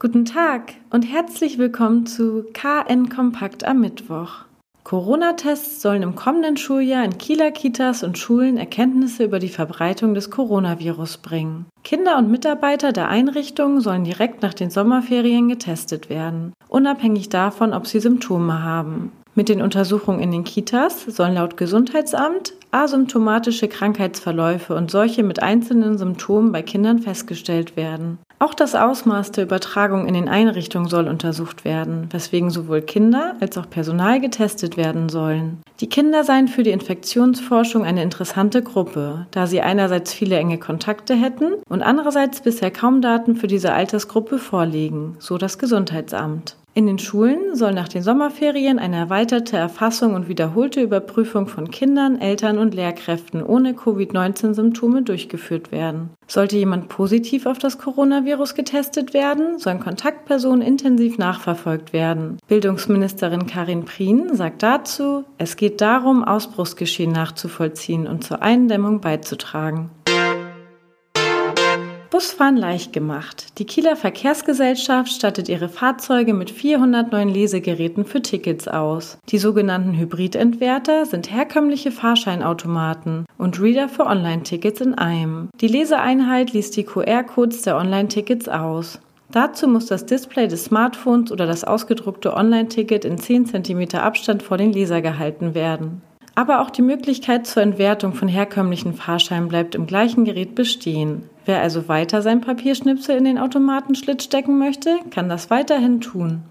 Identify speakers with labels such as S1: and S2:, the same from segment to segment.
S1: Guten Tag und herzlich willkommen zu KN Kompakt am Mittwoch. Corona-Tests sollen im kommenden Schuljahr in Kieler Kitas und Schulen Erkenntnisse über die Verbreitung des Coronavirus bringen. Kinder und Mitarbeiter der Einrichtungen sollen direkt nach den Sommerferien getestet werden, unabhängig davon, ob sie Symptome haben. Mit den Untersuchungen in den Kitas sollen laut Gesundheitsamt asymptomatische Krankheitsverläufe und solche mit einzelnen Symptomen bei Kindern festgestellt werden. Auch das Ausmaß der Übertragung in den Einrichtungen soll untersucht werden, weswegen sowohl Kinder als auch Personal getestet werden sollen. Die Kinder seien für die Infektionsforschung eine interessante Gruppe, da sie einerseits viele enge Kontakte hätten und andererseits bisher kaum Daten für diese Altersgruppe vorliegen, so das Gesundheitsamt. In den Schulen soll nach den Sommerferien eine erweiterte Erfassung und wiederholte Überprüfung von Kindern, Eltern und Lehrkräften ohne Covid-19-Symptome durchgeführt werden. Sollte jemand positiv auf das Coronavirus getestet werden, sollen Kontaktpersonen intensiv nachverfolgt werden. Bildungsministerin Karin Prien sagt dazu, es geht darum, Ausbruchsgeschehen nachzuvollziehen und zur Eindämmung beizutragen. Busfahren leicht gemacht. Die Kieler Verkehrsgesellschaft stattet ihre Fahrzeuge mit 400 neuen Lesegeräten für Tickets aus. Die sogenannten Hybridentwerter sind herkömmliche Fahrscheinautomaten und Reader für Online-Tickets in einem. Die Leseeinheit liest die QR-Codes der Online-Tickets aus. Dazu muss das Display des Smartphones oder das ausgedruckte Online-Ticket in 10 cm Abstand vor den Leser gehalten werden. Aber auch die Möglichkeit zur Entwertung von herkömmlichen Fahrscheinen bleibt im gleichen Gerät bestehen. Wer also weiter sein Papierschnipsel in den Automatenschlitz stecken möchte, kann das weiterhin tun.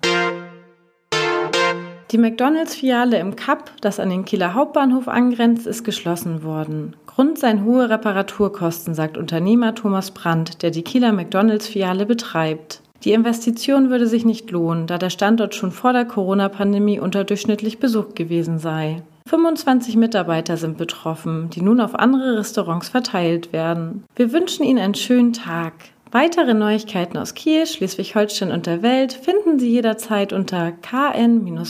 S1: Die McDonalds-Filiale im Kapp, das an den Kieler Hauptbahnhof angrenzt, ist geschlossen worden. Grund seien hohe Reparaturkosten, sagt Unternehmer Thomas Brandt, der die Kieler McDonalds-Filiale betreibt. Die Investition würde sich nicht lohnen, da der Standort schon vor der Corona-Pandemie unterdurchschnittlich besucht gewesen sei. 25 Mitarbeiter sind betroffen, die nun auf andere Restaurants verteilt werden. Wir wünschen Ihnen einen schönen Tag. Weitere Neuigkeiten aus Kiel, Schleswig-Holstein und der Welt finden Sie jederzeit unter kn-online.de.